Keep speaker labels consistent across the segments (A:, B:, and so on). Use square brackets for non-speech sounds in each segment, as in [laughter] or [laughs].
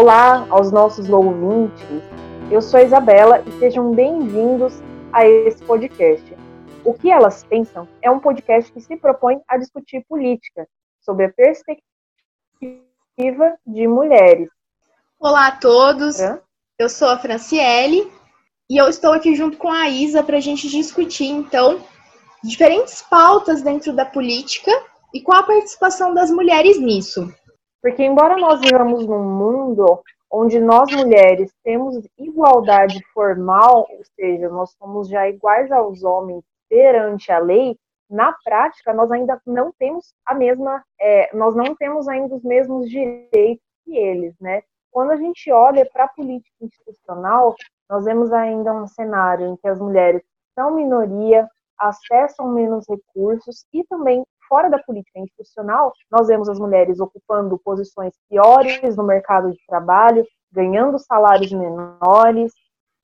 A: Olá aos nossos ouvintes. Eu sou a Isabela e sejam bem-vindos a esse podcast. O que elas pensam é um podcast que se propõe a discutir política sobre a perspectiva de mulheres.
B: Olá a todos. Eu sou a Franciele e eu estou aqui junto com a Isa para a gente discutir então diferentes pautas dentro da política e qual a participação das mulheres nisso.
A: Porque, embora nós vivamos num mundo onde nós mulheres temos igualdade formal, ou seja, nós somos já iguais aos homens perante a lei, na prática nós ainda não temos a mesma, é, nós não temos ainda os mesmos direitos que eles, né? Quando a gente olha para a política institucional, nós vemos ainda um cenário em que as mulheres são minoria, acessam menos recursos e também fora da política institucional, nós vemos as mulheres ocupando posições piores no mercado de trabalho, ganhando salários menores,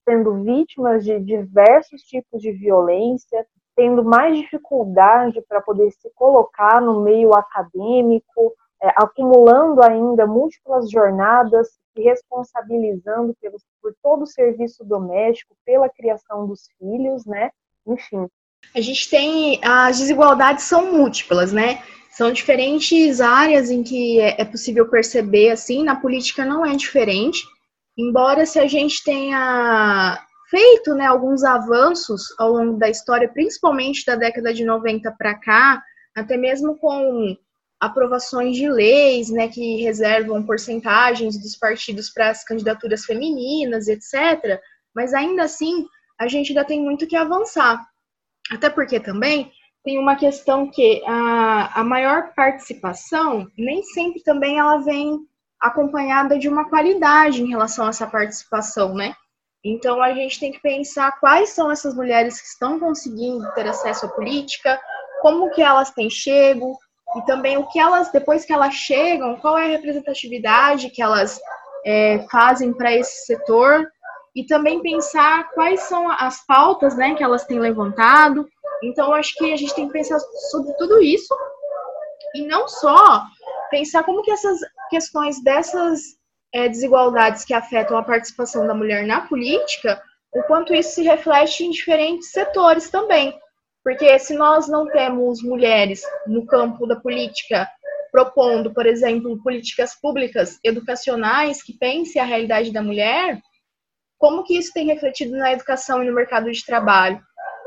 A: sendo vítimas de diversos tipos de violência, tendo mais dificuldade para poder se colocar no meio acadêmico, é, acumulando ainda múltiplas jornadas, se responsabilizando por todo o serviço doméstico, pela criação dos filhos, né? Enfim,
B: a gente tem as desigualdades são múltiplas, né? São diferentes áreas em que é, é possível perceber assim, na política não é diferente. Embora se a gente tenha feito, né, alguns avanços ao longo da história, principalmente da década de 90 para cá, até mesmo com aprovações de leis, né, que reservam porcentagens dos partidos para as candidaturas femininas, etc. Mas ainda assim, a gente ainda tem muito que avançar. Até porque também tem uma questão que a, a maior participação nem sempre também ela vem acompanhada de uma qualidade em relação a essa participação, né? Então a gente tem que pensar quais são essas mulheres que estão conseguindo ter acesso à política, como que elas têm chego e também o que elas depois que elas chegam, qual é a representatividade que elas é, fazem para esse setor e também pensar quais são as pautas né, que elas têm levantado. Então, acho que a gente tem que pensar sobre tudo isso e não só pensar como que essas questões dessas é, desigualdades que afetam a participação da mulher na política, o quanto isso se reflete em diferentes setores também. Porque se nós não temos mulheres no campo da política propondo, por exemplo, políticas públicas educacionais que pensem a realidade da mulher, como que isso tem refletido na educação e no mercado de trabalho,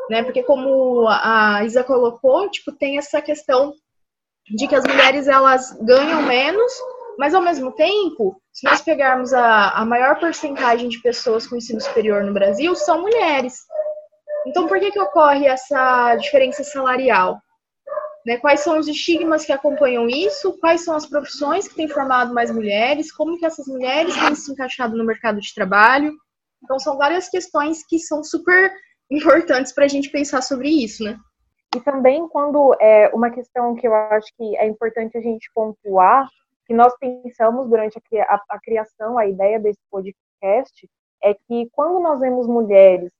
B: né? Porque como a Isa colocou, tipo, tem essa questão de que as mulheres elas ganham menos, mas ao mesmo tempo, se nós pegarmos a, a maior porcentagem de pessoas com ensino superior no Brasil, são mulheres. Então, por que, que ocorre essa diferença salarial? Né, quais são os estigmas que acompanham isso? Quais são as profissões que têm formado mais mulheres? Como que essas mulheres têm se encaixado no mercado de trabalho? Então, são várias questões que são super importantes para a gente pensar sobre isso, né?
A: E também, quando é uma questão que eu acho que é importante a gente pontuar, que nós pensamos durante a, a, a criação, a ideia desse podcast, é que quando nós vemos mulheres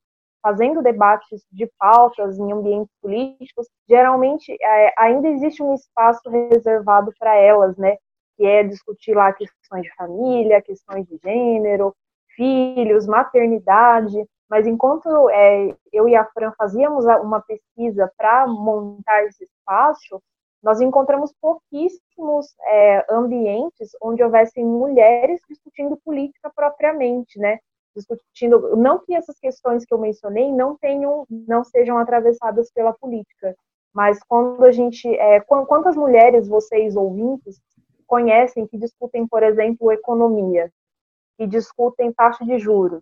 A: fazendo debates de pautas em ambientes políticos, geralmente é, ainda existe um espaço reservado para elas, né? Que é discutir lá questões de família, questões de gênero, filhos, maternidade, mas enquanto é, eu e a Fran fazíamos uma pesquisa para montar esse espaço, nós encontramos pouquíssimos é, ambientes onde houvessem mulheres discutindo política propriamente, né? Discutindo, não que essas questões que eu mencionei não tenham, não sejam atravessadas pela política, mas quando a gente, é, quantas mulheres vocês ouvintes conhecem que discutem, por exemplo, economia, que discutem taxa de juros,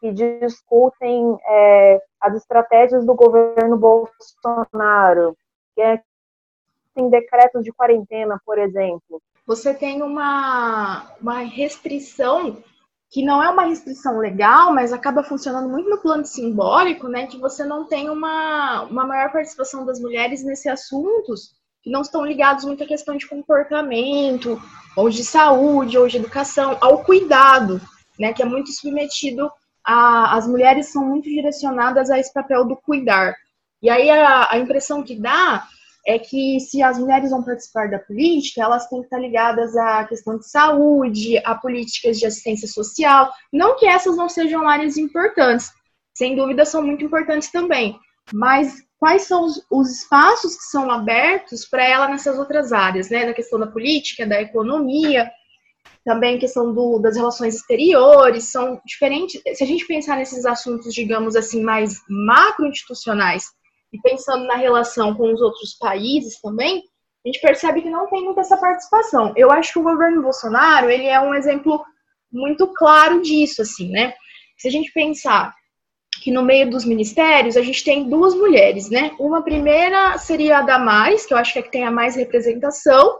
A: que discutem é, as estratégias do governo Bolsonaro, que é, tem decretos de quarentena, por exemplo.
B: Você tem uma, uma restrição que não é uma restrição legal, mas acaba funcionando muito no plano simbólico, né? Que você não tem uma, uma maior participação das mulheres nesses assuntos que não estão ligados muito à questão de comportamento, ou de saúde, ou de educação, ao cuidado, né, que é muito submetido a. As mulheres são muito direcionadas a esse papel do cuidar. E aí a, a impressão que dá é que se as mulheres vão participar da política, elas têm que estar ligadas à questão de saúde, a políticas de assistência social. Não que essas não sejam áreas importantes, sem dúvida são muito importantes também. Mas quais são os, os espaços que são abertos para ela nessas outras áreas, né? Na questão da política, da economia, também questão do, das relações exteriores, são diferentes. Se a gente pensar nesses assuntos, digamos assim, mais macro-institucionais, e pensando na relação com os outros países também, a gente percebe que não tem muita essa participação. Eu acho que o governo Bolsonaro, ele é um exemplo muito claro disso, assim, né? Se a gente pensar que no meio dos ministérios a gente tem duas mulheres, né? Uma primeira seria a Damares, que eu acho que é que tem a mais representação,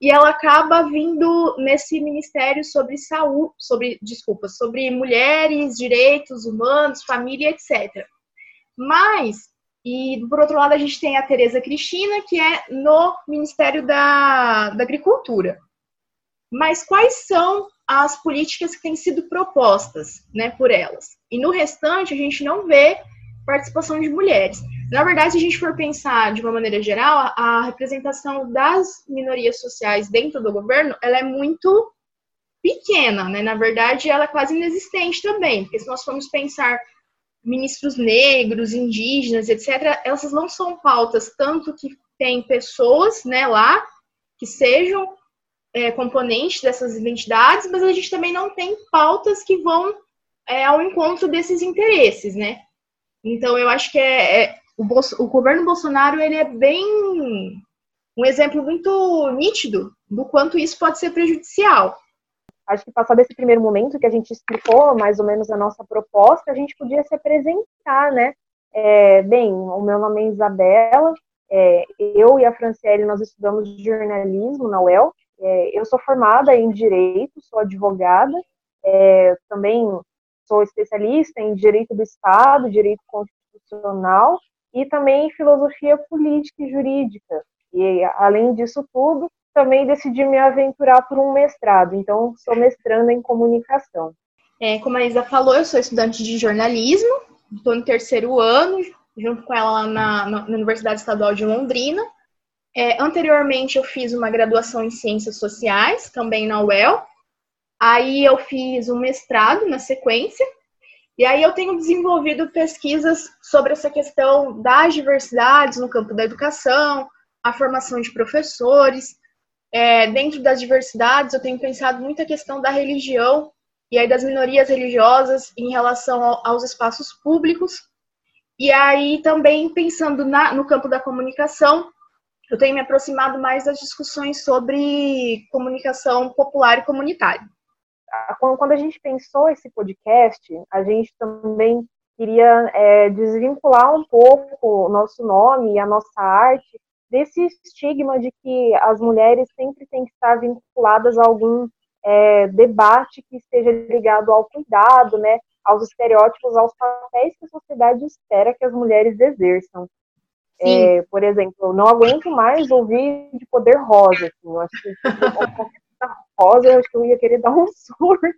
B: e ela acaba vindo nesse ministério sobre saúde, sobre, desculpa, sobre mulheres, direitos humanos, família, etc. Mas e, por outro lado, a gente tem a Tereza Cristina, que é no Ministério da, da Agricultura. Mas quais são as políticas que têm sido propostas né, por elas? E no restante, a gente não vê participação de mulheres. Na verdade, se a gente for pensar de uma maneira geral, a representação das minorias sociais dentro do governo, ela é muito pequena, né? Na verdade, ela é quase inexistente também, porque se nós formos pensar ministros negros, indígenas, etc., essas não são pautas tanto que tem pessoas né, lá que sejam é, componentes dessas identidades, mas a gente também não tem pautas que vão é, ao encontro desses interesses, né? Então eu acho que é, é o, o, governo Bolsonaro ele é bem um exemplo muito nítido do quanto isso pode ser prejudicial
A: acho que passado esse primeiro momento que a gente explicou mais ou menos a nossa proposta, a gente podia se apresentar, né? É, bem, o meu nome é Isabela, é, eu e a Franciele, nós estudamos jornalismo na UEL, é, eu sou formada em Direito, sou advogada, é, também sou especialista em Direito do Estado, Direito Constitucional e também em Filosofia Política e Jurídica. E, além disso tudo, também decidi me aventurar por um mestrado, então sou mestranda em comunicação.
B: É, como a Isa falou, eu sou estudante de jornalismo, estou no terceiro ano, junto com ela lá na, na Universidade Estadual de Londrina. É, anteriormente, eu fiz uma graduação em Ciências Sociais, também na UEL. Aí, eu fiz um mestrado na sequência. E aí, eu tenho desenvolvido pesquisas sobre essa questão das diversidades no campo da educação, a formação de professores, é, dentro das diversidades, eu tenho pensado muito a questão da religião e aí das minorias religiosas em relação ao, aos espaços públicos. E aí também pensando na, no campo da comunicação, eu tenho me aproximado mais das discussões sobre comunicação popular e comunitária.
A: Quando a gente pensou esse podcast, a gente também queria é, desvincular um pouco o nosso nome e a nossa arte desse estigma de que as mulheres sempre têm que estar vinculadas a algum é, debate que esteja ligado ao cuidado, né, aos estereótipos, aos papéis que a sociedade espera que as mulheres exerçam. É, por exemplo, eu não aguento mais ouvir de poder rosa. Assim, eu acho que rosa, eu acho que eu ia querer [laughs] dar um surto.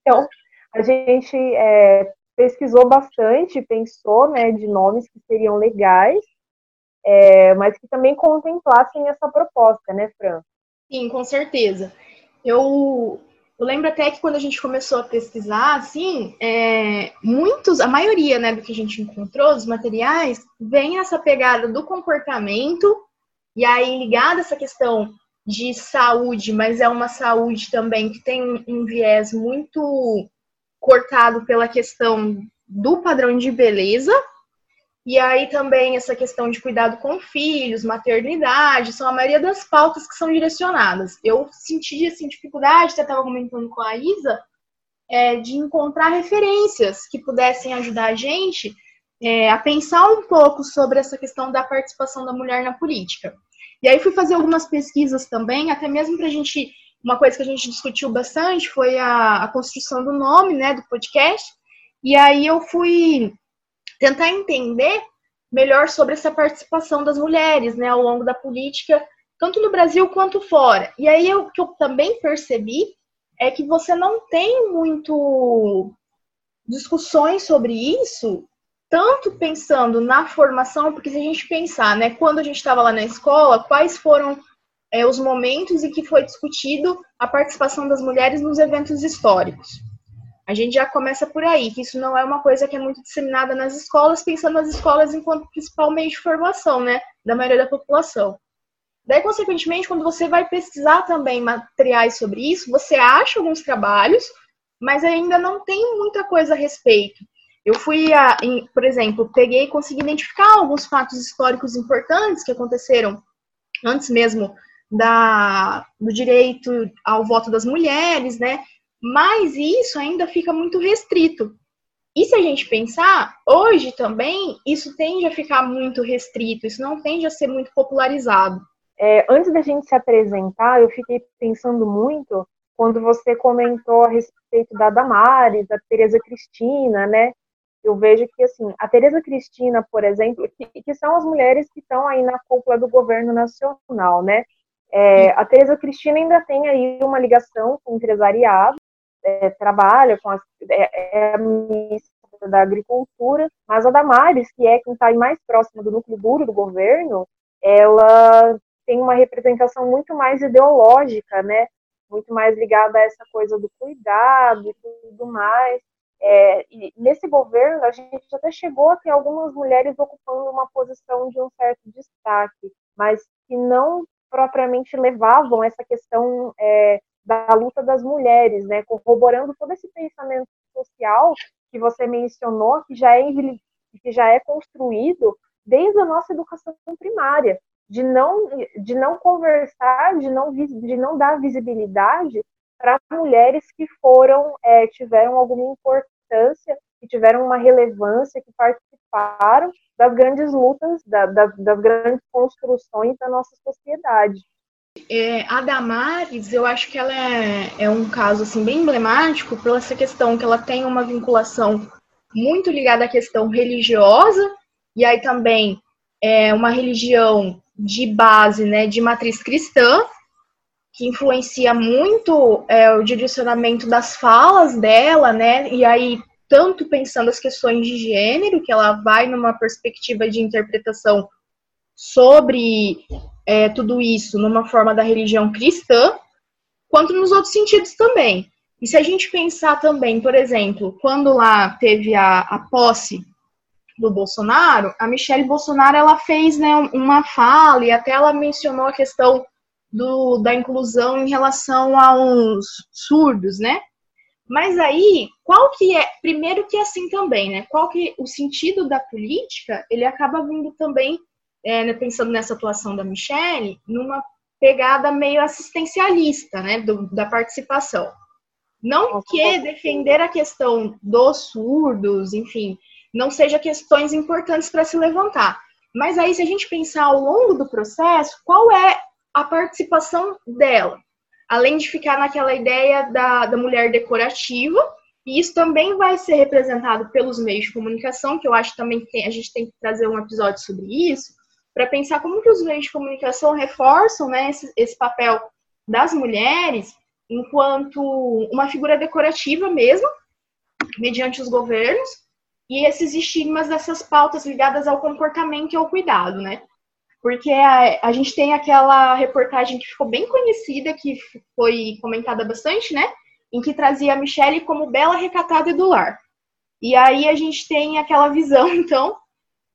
A: então, a gente é, pesquisou bastante, pensou né, de nomes que seriam legais, é, mas que também contemplassem essa proposta, né, Fran?
B: Sim, com certeza. Eu, eu lembro até que quando a gente começou a pesquisar, assim, é, muitos, a maioria, né, do que a gente encontrou, dos materiais, vem essa pegada do comportamento, e aí ligada essa questão de saúde, mas é uma saúde também que tem um viés muito cortado pela questão do padrão de beleza, e aí também essa questão de cuidado com filhos, maternidade, são a maioria das pautas que são direcionadas. Eu senti assim, dificuldade, até estava comentando com a Isa, é, de encontrar referências que pudessem ajudar a gente é, a pensar um pouco sobre essa questão da participação da mulher na política. E aí fui fazer algumas pesquisas também, até mesmo para a gente. Uma coisa que a gente discutiu bastante foi a, a construção do nome né, do podcast. E aí eu fui tentar entender melhor sobre essa participação das mulheres, né, ao longo da política, tanto no Brasil quanto fora. E aí o que eu também percebi é que você não tem muito discussões sobre isso tanto pensando na formação, porque se a gente pensar, né, quando a gente estava lá na escola, quais foram é, os momentos em que foi discutido a participação das mulheres nos eventos históricos. A gente já começa por aí, que isso não é uma coisa que é muito disseminada nas escolas, pensando nas escolas enquanto principal meio de formação, né, da maioria da população. Daí, consequentemente, quando você vai pesquisar também materiais sobre isso, você acha alguns trabalhos, mas ainda não tem muita coisa a respeito. Eu fui, a, em, por exemplo, peguei e consegui identificar alguns fatos históricos importantes que aconteceram antes mesmo da, do direito ao voto das mulheres, né? Mas isso ainda fica muito restrito. E se a gente pensar, hoje também isso tende a ficar muito restrito, isso não tende a ser muito popularizado.
A: É, antes da gente se apresentar, eu fiquei pensando muito quando você comentou a respeito da Damares, da Tereza Cristina, né? Eu vejo que, assim, a Tereza Cristina, por exemplo, que, que são as mulheres que estão aí na cúpula do governo nacional, né? É, a Tereza Cristina ainda tem aí uma ligação com o empresariado, é, trabalha com as, é, é a ministra da Agricultura, mas a Damares, que é quem está mais próxima do núcleo duro do governo, ela tem uma representação muito mais ideológica, né? Muito mais ligada a essa coisa do cuidado e tudo mais. É, e nesse governo, a gente até chegou a ter algumas mulheres ocupando uma posição de um certo destaque, mas que não propriamente levavam essa questão é, da luta das mulheres, né, corroborando todo esse pensamento social que você mencionou, que já é, que já é construído desde a nossa educação primária, de não, de não conversar, de não, de não dar visibilidade para mulheres que foram, é, tiveram alguma importância, que tiveram uma relevância, que participaram das grandes lutas, da, da, das grandes construções da nossa sociedade.
B: É, a Damares, eu acho que ela é, é um caso assim bem emblemático pela essa questão que ela tem uma vinculação muito ligada à questão religiosa e aí também é uma religião de base, né, de matriz cristã, que influencia muito é, o direcionamento das falas dela, né, e aí tanto pensando as questões de gênero, que ela vai numa perspectiva de interpretação sobre é, tudo isso numa forma da religião cristã, quanto nos outros sentidos também. E se a gente pensar também, por exemplo, quando lá teve a, a posse do Bolsonaro, a Michelle Bolsonaro ela fez né, uma fala e até ela mencionou a questão do, da inclusão em relação aos surdos, né? Mas aí, qual que é, primeiro que é assim também, né? Qual que o sentido da política, ele acaba vindo também, é, né, pensando nessa atuação da Michelle, numa pegada meio assistencialista, né, do, da participação. Não que defender a questão dos surdos, enfim, não seja questões importantes para se levantar. Mas aí, se a gente pensar ao longo do processo, qual é a participação dela? além de ficar naquela ideia da, da mulher decorativa, e isso também vai ser representado pelos meios de comunicação, que eu acho também que a gente tem que trazer um episódio sobre isso, para pensar como que os meios de comunicação reforçam né, esse, esse papel das mulheres enquanto uma figura decorativa mesmo, mediante os governos, e esses estigmas dessas pautas ligadas ao comportamento e ao cuidado, né? porque a, a gente tem aquela reportagem que ficou bem conhecida, que foi comentada bastante, né? Em que trazia a Michelle como bela, recatada do lar. E aí a gente tem aquela visão, [laughs] então.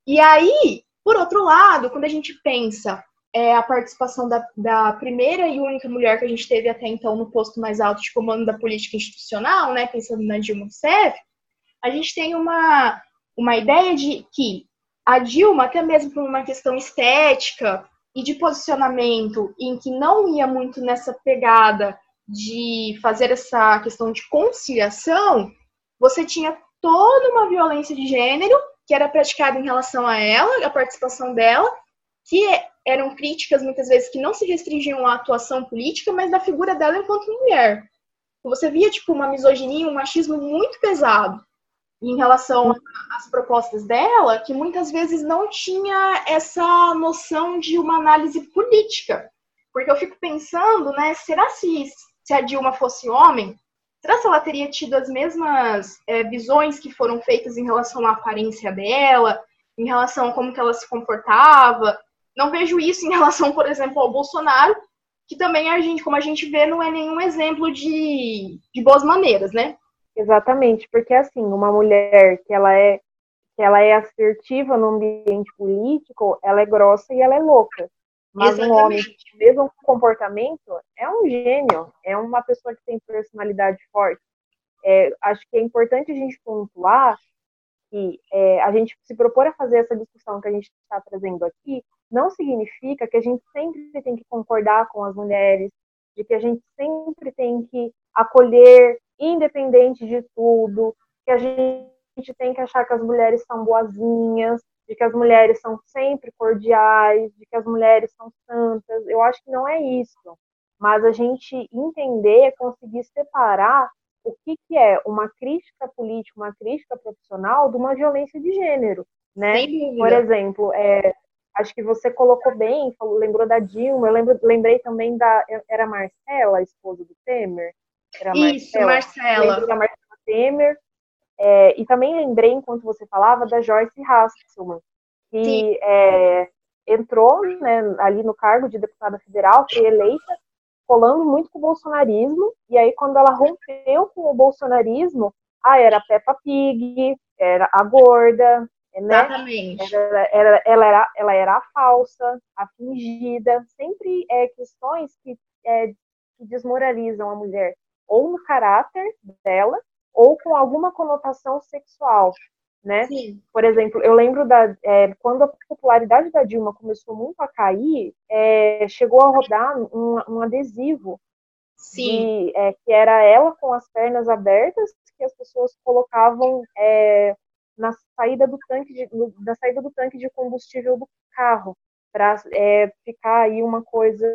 B: E aí, por outro lado, quando a gente pensa é, a participação da, da primeira e única mulher que a gente teve até então no posto mais alto de comando da política institucional, né, pensando na Dilma Rousseff, a gente tem uma, uma ideia de que a Dilma, até mesmo por uma questão estética e de posicionamento, em que não ia muito nessa pegada de fazer essa questão de conciliação, você tinha toda uma violência de gênero que era praticada em relação a ela, a participação dela, que eram críticas muitas vezes que não se restringiam à atuação política, mas da figura dela enquanto mulher. Você via tipo uma misoginia, um machismo muito pesado em relação às propostas dela, que muitas vezes não tinha essa noção de uma análise política. Porque eu fico pensando, né, será se, se a Dilma fosse homem, será que ela teria tido as mesmas é, visões que foram feitas em relação à aparência dela, em relação a como que ela se comportava? Não vejo isso em relação, por exemplo, ao Bolsonaro, que também a gente, como a gente vê, não é nenhum exemplo de, de boas maneiras, né?
A: Exatamente, porque assim, uma mulher que ela é que ela é assertiva no ambiente político, ela é grossa e ela é louca. Mas Exatamente. um homem o mesmo comportamento é um gênio, é uma pessoa que tem personalidade forte. É, acho que é importante a gente pontuar que é, a gente se propor a fazer essa discussão que a gente está trazendo aqui, não significa que a gente sempre tem que concordar com as mulheres, de que a gente sempre tem que acolher, independente de tudo, que a gente tem que achar que as mulheres são boazinhas, de que as mulheres são sempre cordiais, de que as mulheres são santas. Eu acho que não é isso. Mas a gente entender, conseguir separar o que, que é uma crítica política, uma crítica profissional de uma violência de gênero, né? Por exemplo, é, acho que você colocou bem, falou, lembrou da Dilma, eu lembro, lembrei também da, era Marcela, a esposa do Temer?
B: Era Isso, Marcela. Marcela.
A: Lembro da Marcela Temer, é, e também lembrei, enquanto você falava, da Joyce Hasselman, que é, entrou né, ali no cargo de deputada federal, foi eleita, colando muito com o bolsonarismo, e aí quando ela rompeu com o bolsonarismo, ah, era a Peppa Pig, era a gorda, né?
B: Exatamente.
A: Era, era, ela, era, ela era a falsa, a fingida, sempre é questões que, é, que desmoralizam a mulher, ou no caráter dela, ou com alguma conotação sexual, né? Sim. Por exemplo, eu lembro da é, quando a popularidade da Dilma começou muito a cair, é, chegou a rodar um, um adesivo
B: Sim.
A: De, é, que era ela com as pernas abertas, que as pessoas colocavam é, na saída do tanque de, na saída do tanque de combustível do carro para é, ficar aí uma coisa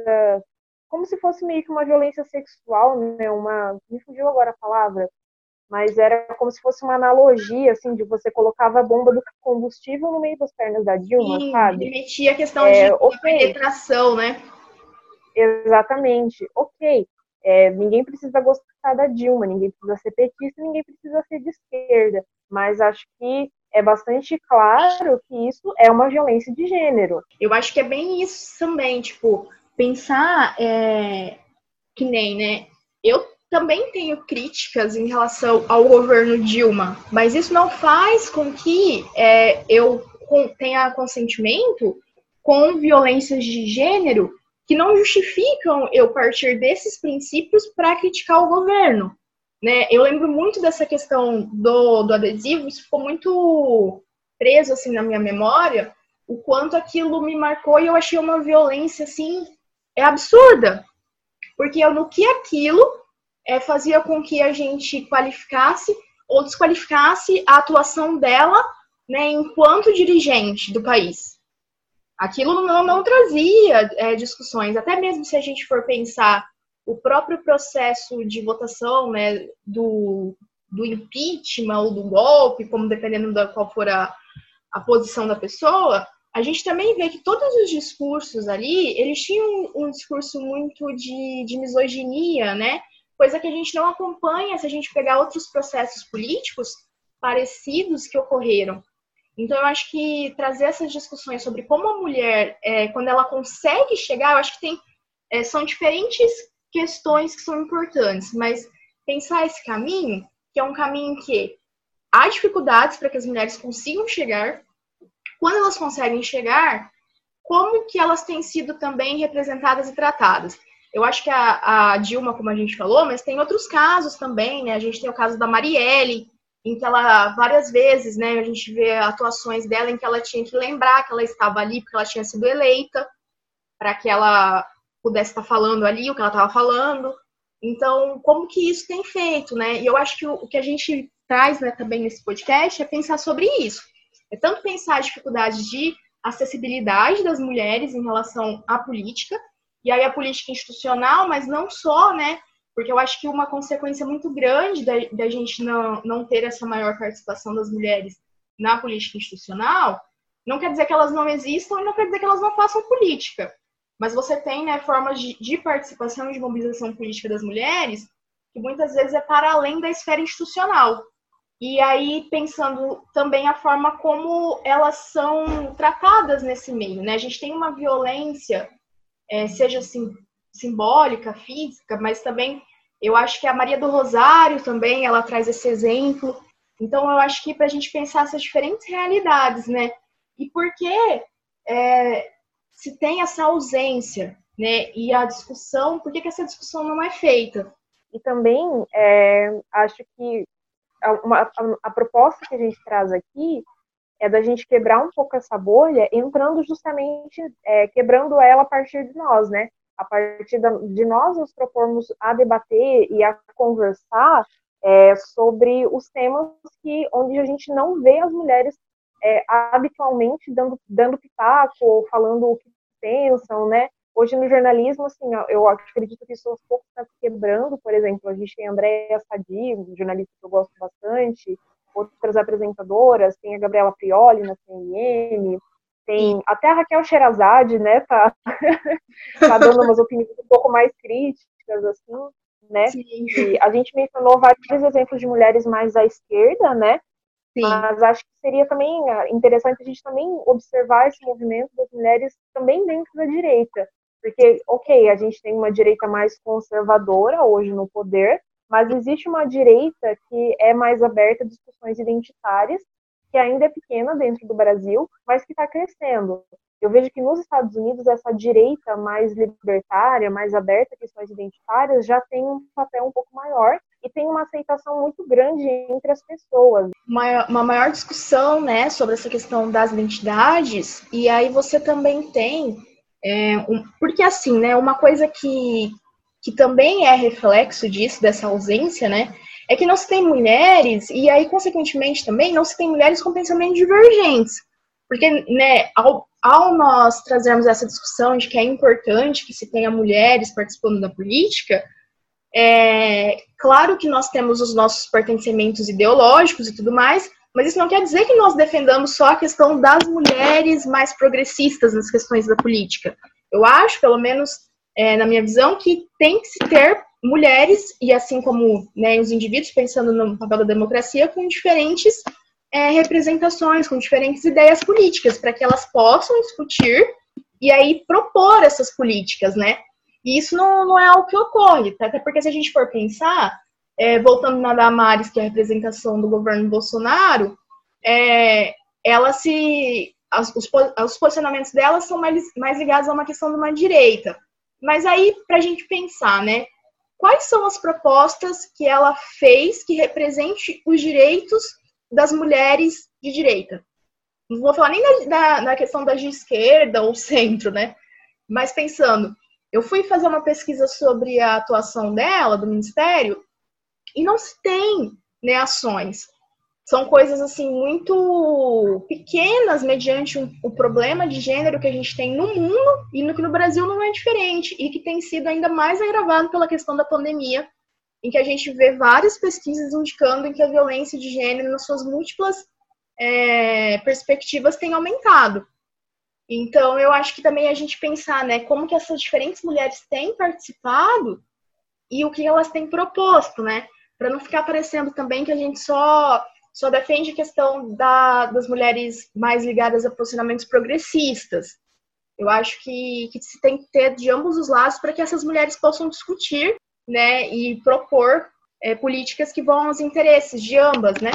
A: como se fosse meio que uma violência sexual, né? Uma me fugiu agora a palavra, mas era como se fosse uma analogia, assim, de você colocava a bomba do combustível no meio das pernas da Dilma, Sim, sabe?
B: metia a questão é, de okay. penetração, né?
A: Exatamente, ok. É, ninguém precisa gostar da Dilma, ninguém precisa ser petista, ninguém precisa ser de esquerda, mas acho que é bastante claro que isso é uma violência de gênero.
B: Eu acho que é bem isso também, tipo, pensar é, que nem, né? Eu também tenho críticas em relação ao governo Dilma, mas isso não faz com que é, eu tenha consentimento com violências de gênero que não justificam eu partir desses princípios para criticar o governo. Né? Eu lembro muito dessa questão do, do adesivo, isso ficou muito preso assim na minha memória, o quanto aquilo me marcou e eu achei uma violência assim é absurda, porque eu no que aquilo é, fazia com que a gente qualificasse ou desqualificasse a atuação dela né, enquanto dirigente do país. Aquilo não, não trazia é, discussões, até mesmo se a gente for pensar o próprio processo de votação né, do, do impeachment ou do golpe, como dependendo da qual for a, a posição da pessoa, a gente também vê que todos os discursos ali, eles tinham um, um discurso muito de, de misoginia, né? Coisa que a gente não acompanha se a gente pegar outros processos políticos parecidos que ocorreram. Então, eu acho que trazer essas discussões sobre como a mulher, é, quando ela consegue chegar, eu acho que tem, é, são diferentes questões que são importantes, mas pensar esse caminho, que é um caminho que há dificuldades para que as mulheres consigam chegar, quando elas conseguem chegar, como que elas têm sido também representadas e tratadas. Eu acho que a, a, Dilma, como a gente falou, mas tem outros casos também, né? A gente tem o caso da Marielle, em que ela, várias vezes, né, a gente vê atuações dela em que ela tinha que lembrar que ela estava ali porque ela tinha sido eleita, para que ela pudesse estar falando ali o que ela estava falando. Então, como que isso tem feito, né? E eu acho que o, o que a gente traz né, também nesse podcast é pensar sobre isso. É tanto pensar a dificuldade de acessibilidade das mulheres em relação à política, e aí a política institucional, mas não só, né? Porque eu acho que uma consequência muito grande da, da gente não, não ter essa maior participação das mulheres na política institucional não quer dizer que elas não existam e não quer dizer que elas não façam política. Mas você tem né, formas de, de participação e de mobilização política das mulheres que muitas vezes é para além da esfera institucional. E aí, pensando também a forma como elas são tratadas nesse meio, né? A gente tem uma violência, é, seja sim, simbólica, física, mas também eu acho que a Maria do Rosário também, ela traz esse exemplo. Então, eu acho que para a gente pensar essas diferentes realidades, né? E por que é, se tem essa ausência, né? E a discussão, por que, que essa discussão não é feita?
A: E também, é, acho que uma, a, a, proposta que a gente traz aqui é da gente quebrar um pouco essa bolha, entrando justamente, é, quebrando ela a partir de nós, né? A partir de nós nos propormos a debater e a conversar é, sobre os temas que, onde a gente não vê as mulheres é, habitualmente dando, dando pitaco ou falando o que pensam, né? Hoje no jornalismo, assim, eu acredito que isso aos poucos está quebrando, por exemplo, a gente tem Andréa Sadi, jornalista que eu gosto bastante, outras apresentadoras, tem a Gabriela Prioli na CNN, tem até a Raquel Sherazade, né, tá, [laughs] tá dando umas opiniões um pouco mais críticas, assim, né, Sim. e a gente mencionou vários exemplos de mulheres mais à esquerda, né, Sim. Mas acho que seria também ah, interessante a gente também observar esse movimento das mulheres também dentro da direita. Porque, ok, a gente tem uma direita mais conservadora hoje no poder, mas existe uma direita que é mais aberta a discussões identitárias, que ainda é pequena dentro do Brasil, mas que está crescendo. Eu vejo que nos Estados Unidos essa direita mais libertária, mais aberta a questões identitárias, já tem um papel um pouco maior e tem uma aceitação muito grande entre as pessoas.
B: Uma, uma maior discussão, né, sobre essa questão das identidades, e aí você também tem é, um, porque assim, né, uma coisa que, que também é reflexo disso, dessa ausência, né, é que não se tem mulheres, e aí, consequentemente, também não se tem mulheres com pensamentos divergentes. Porque, né, ao, ao nós trazermos essa discussão de que é importante que se tenha mulheres participando da política, é claro que nós temos os nossos pertencimentos ideológicos e tudo mais, mas isso não quer dizer que nós defendamos só a questão das mulheres mais progressistas nas questões da política. Eu acho, pelo menos é, na minha visão, que tem que se ter mulheres, e assim como né, os indivíduos, pensando no papel da democracia, com diferentes é, representações, com diferentes ideias políticas, para que elas possam discutir e aí propor essas políticas, né? E isso não, não é algo que ocorre, até porque se a gente for pensar, é, voltando na Damares, que é a representação do governo Bolsonaro, é, ela se. As, os, os, posicionamentos dela são mais, mais ligados a uma questão de uma direita. Mas aí, para a gente pensar, né? Quais são as propostas que ela fez que represente os direitos das mulheres de direita? Não vou falar nem da, da questão da de esquerda ou centro, né? Mas pensando, eu fui fazer uma pesquisa sobre a atuação dela, do Ministério, e não se tem né, ações. São coisas assim muito pequenas mediante um, o problema de gênero que a gente tem no mundo e no que no Brasil não é diferente e que tem sido ainda mais agravado pela questão da pandemia, em que a gente vê várias pesquisas indicando em que a violência de gênero nas suas múltiplas é, perspectivas tem aumentado. Então, eu acho que também a gente pensar, né, como que essas diferentes mulheres têm participado e o que elas têm proposto, né? para não ficar parecendo também que a gente só só defende a questão da, das mulheres mais ligadas a posicionamentos progressistas. Eu acho que, que se tem que ter de ambos os lados para que essas mulheres possam discutir né, e propor é, políticas que vão aos interesses de ambas, né?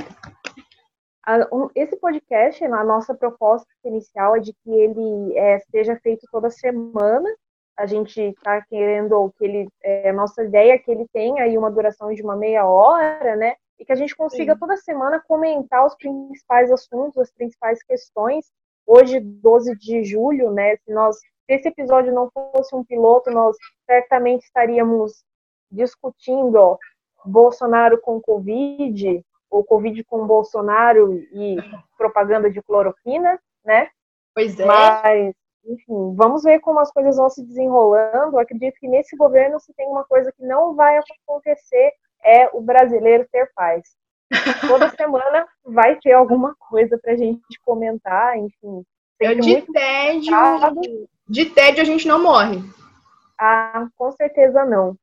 A: Esse podcast, a nossa proposta inicial é de que ele é, seja feito toda semana, a gente está querendo que ele, é, nossa ideia é que ele tenha aí uma duração de uma meia hora, né? E que a gente consiga Sim. toda semana comentar os principais assuntos, as principais questões. Hoje, 12 de julho, né? Se nós, se esse episódio não fosse um piloto, nós certamente estaríamos discutindo ó, Bolsonaro com Covid, ou Covid com Bolsonaro e propaganda de cloroquina, né?
B: Pois é.
A: Mas enfim, vamos ver como as coisas vão se desenrolando. Eu acredito que nesse governo se tem uma coisa que não vai acontecer é o brasileiro ter paz. [laughs] Toda semana vai ter alguma coisa para a gente comentar, enfim.
B: Eu de tédio, de tédio a gente não morre.
A: Ah, com certeza não.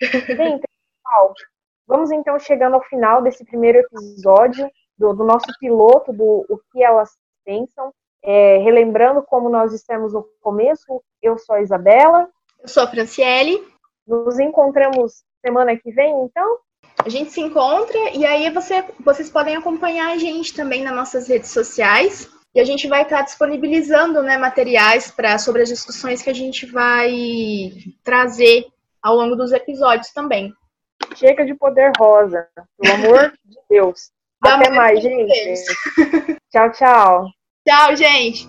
A: Bem, pessoal, vamos então chegando ao final desse primeiro episódio do, do nosso piloto do O que elas pensam. É, relembrando como nós dissemos no começo, eu sou a Isabela.
B: Eu sou a Franciele.
A: Nos encontramos semana que vem, então?
B: A gente se encontra e aí você, vocês podem acompanhar a gente também nas nossas redes sociais. E a gente vai estar disponibilizando né, materiais pra, sobre as discussões que a gente vai trazer ao longo dos episódios também.
A: Chega de poder rosa, pelo amor [laughs] de Deus. Até mais, gente. tchau, tchau.
B: Tchau, gente.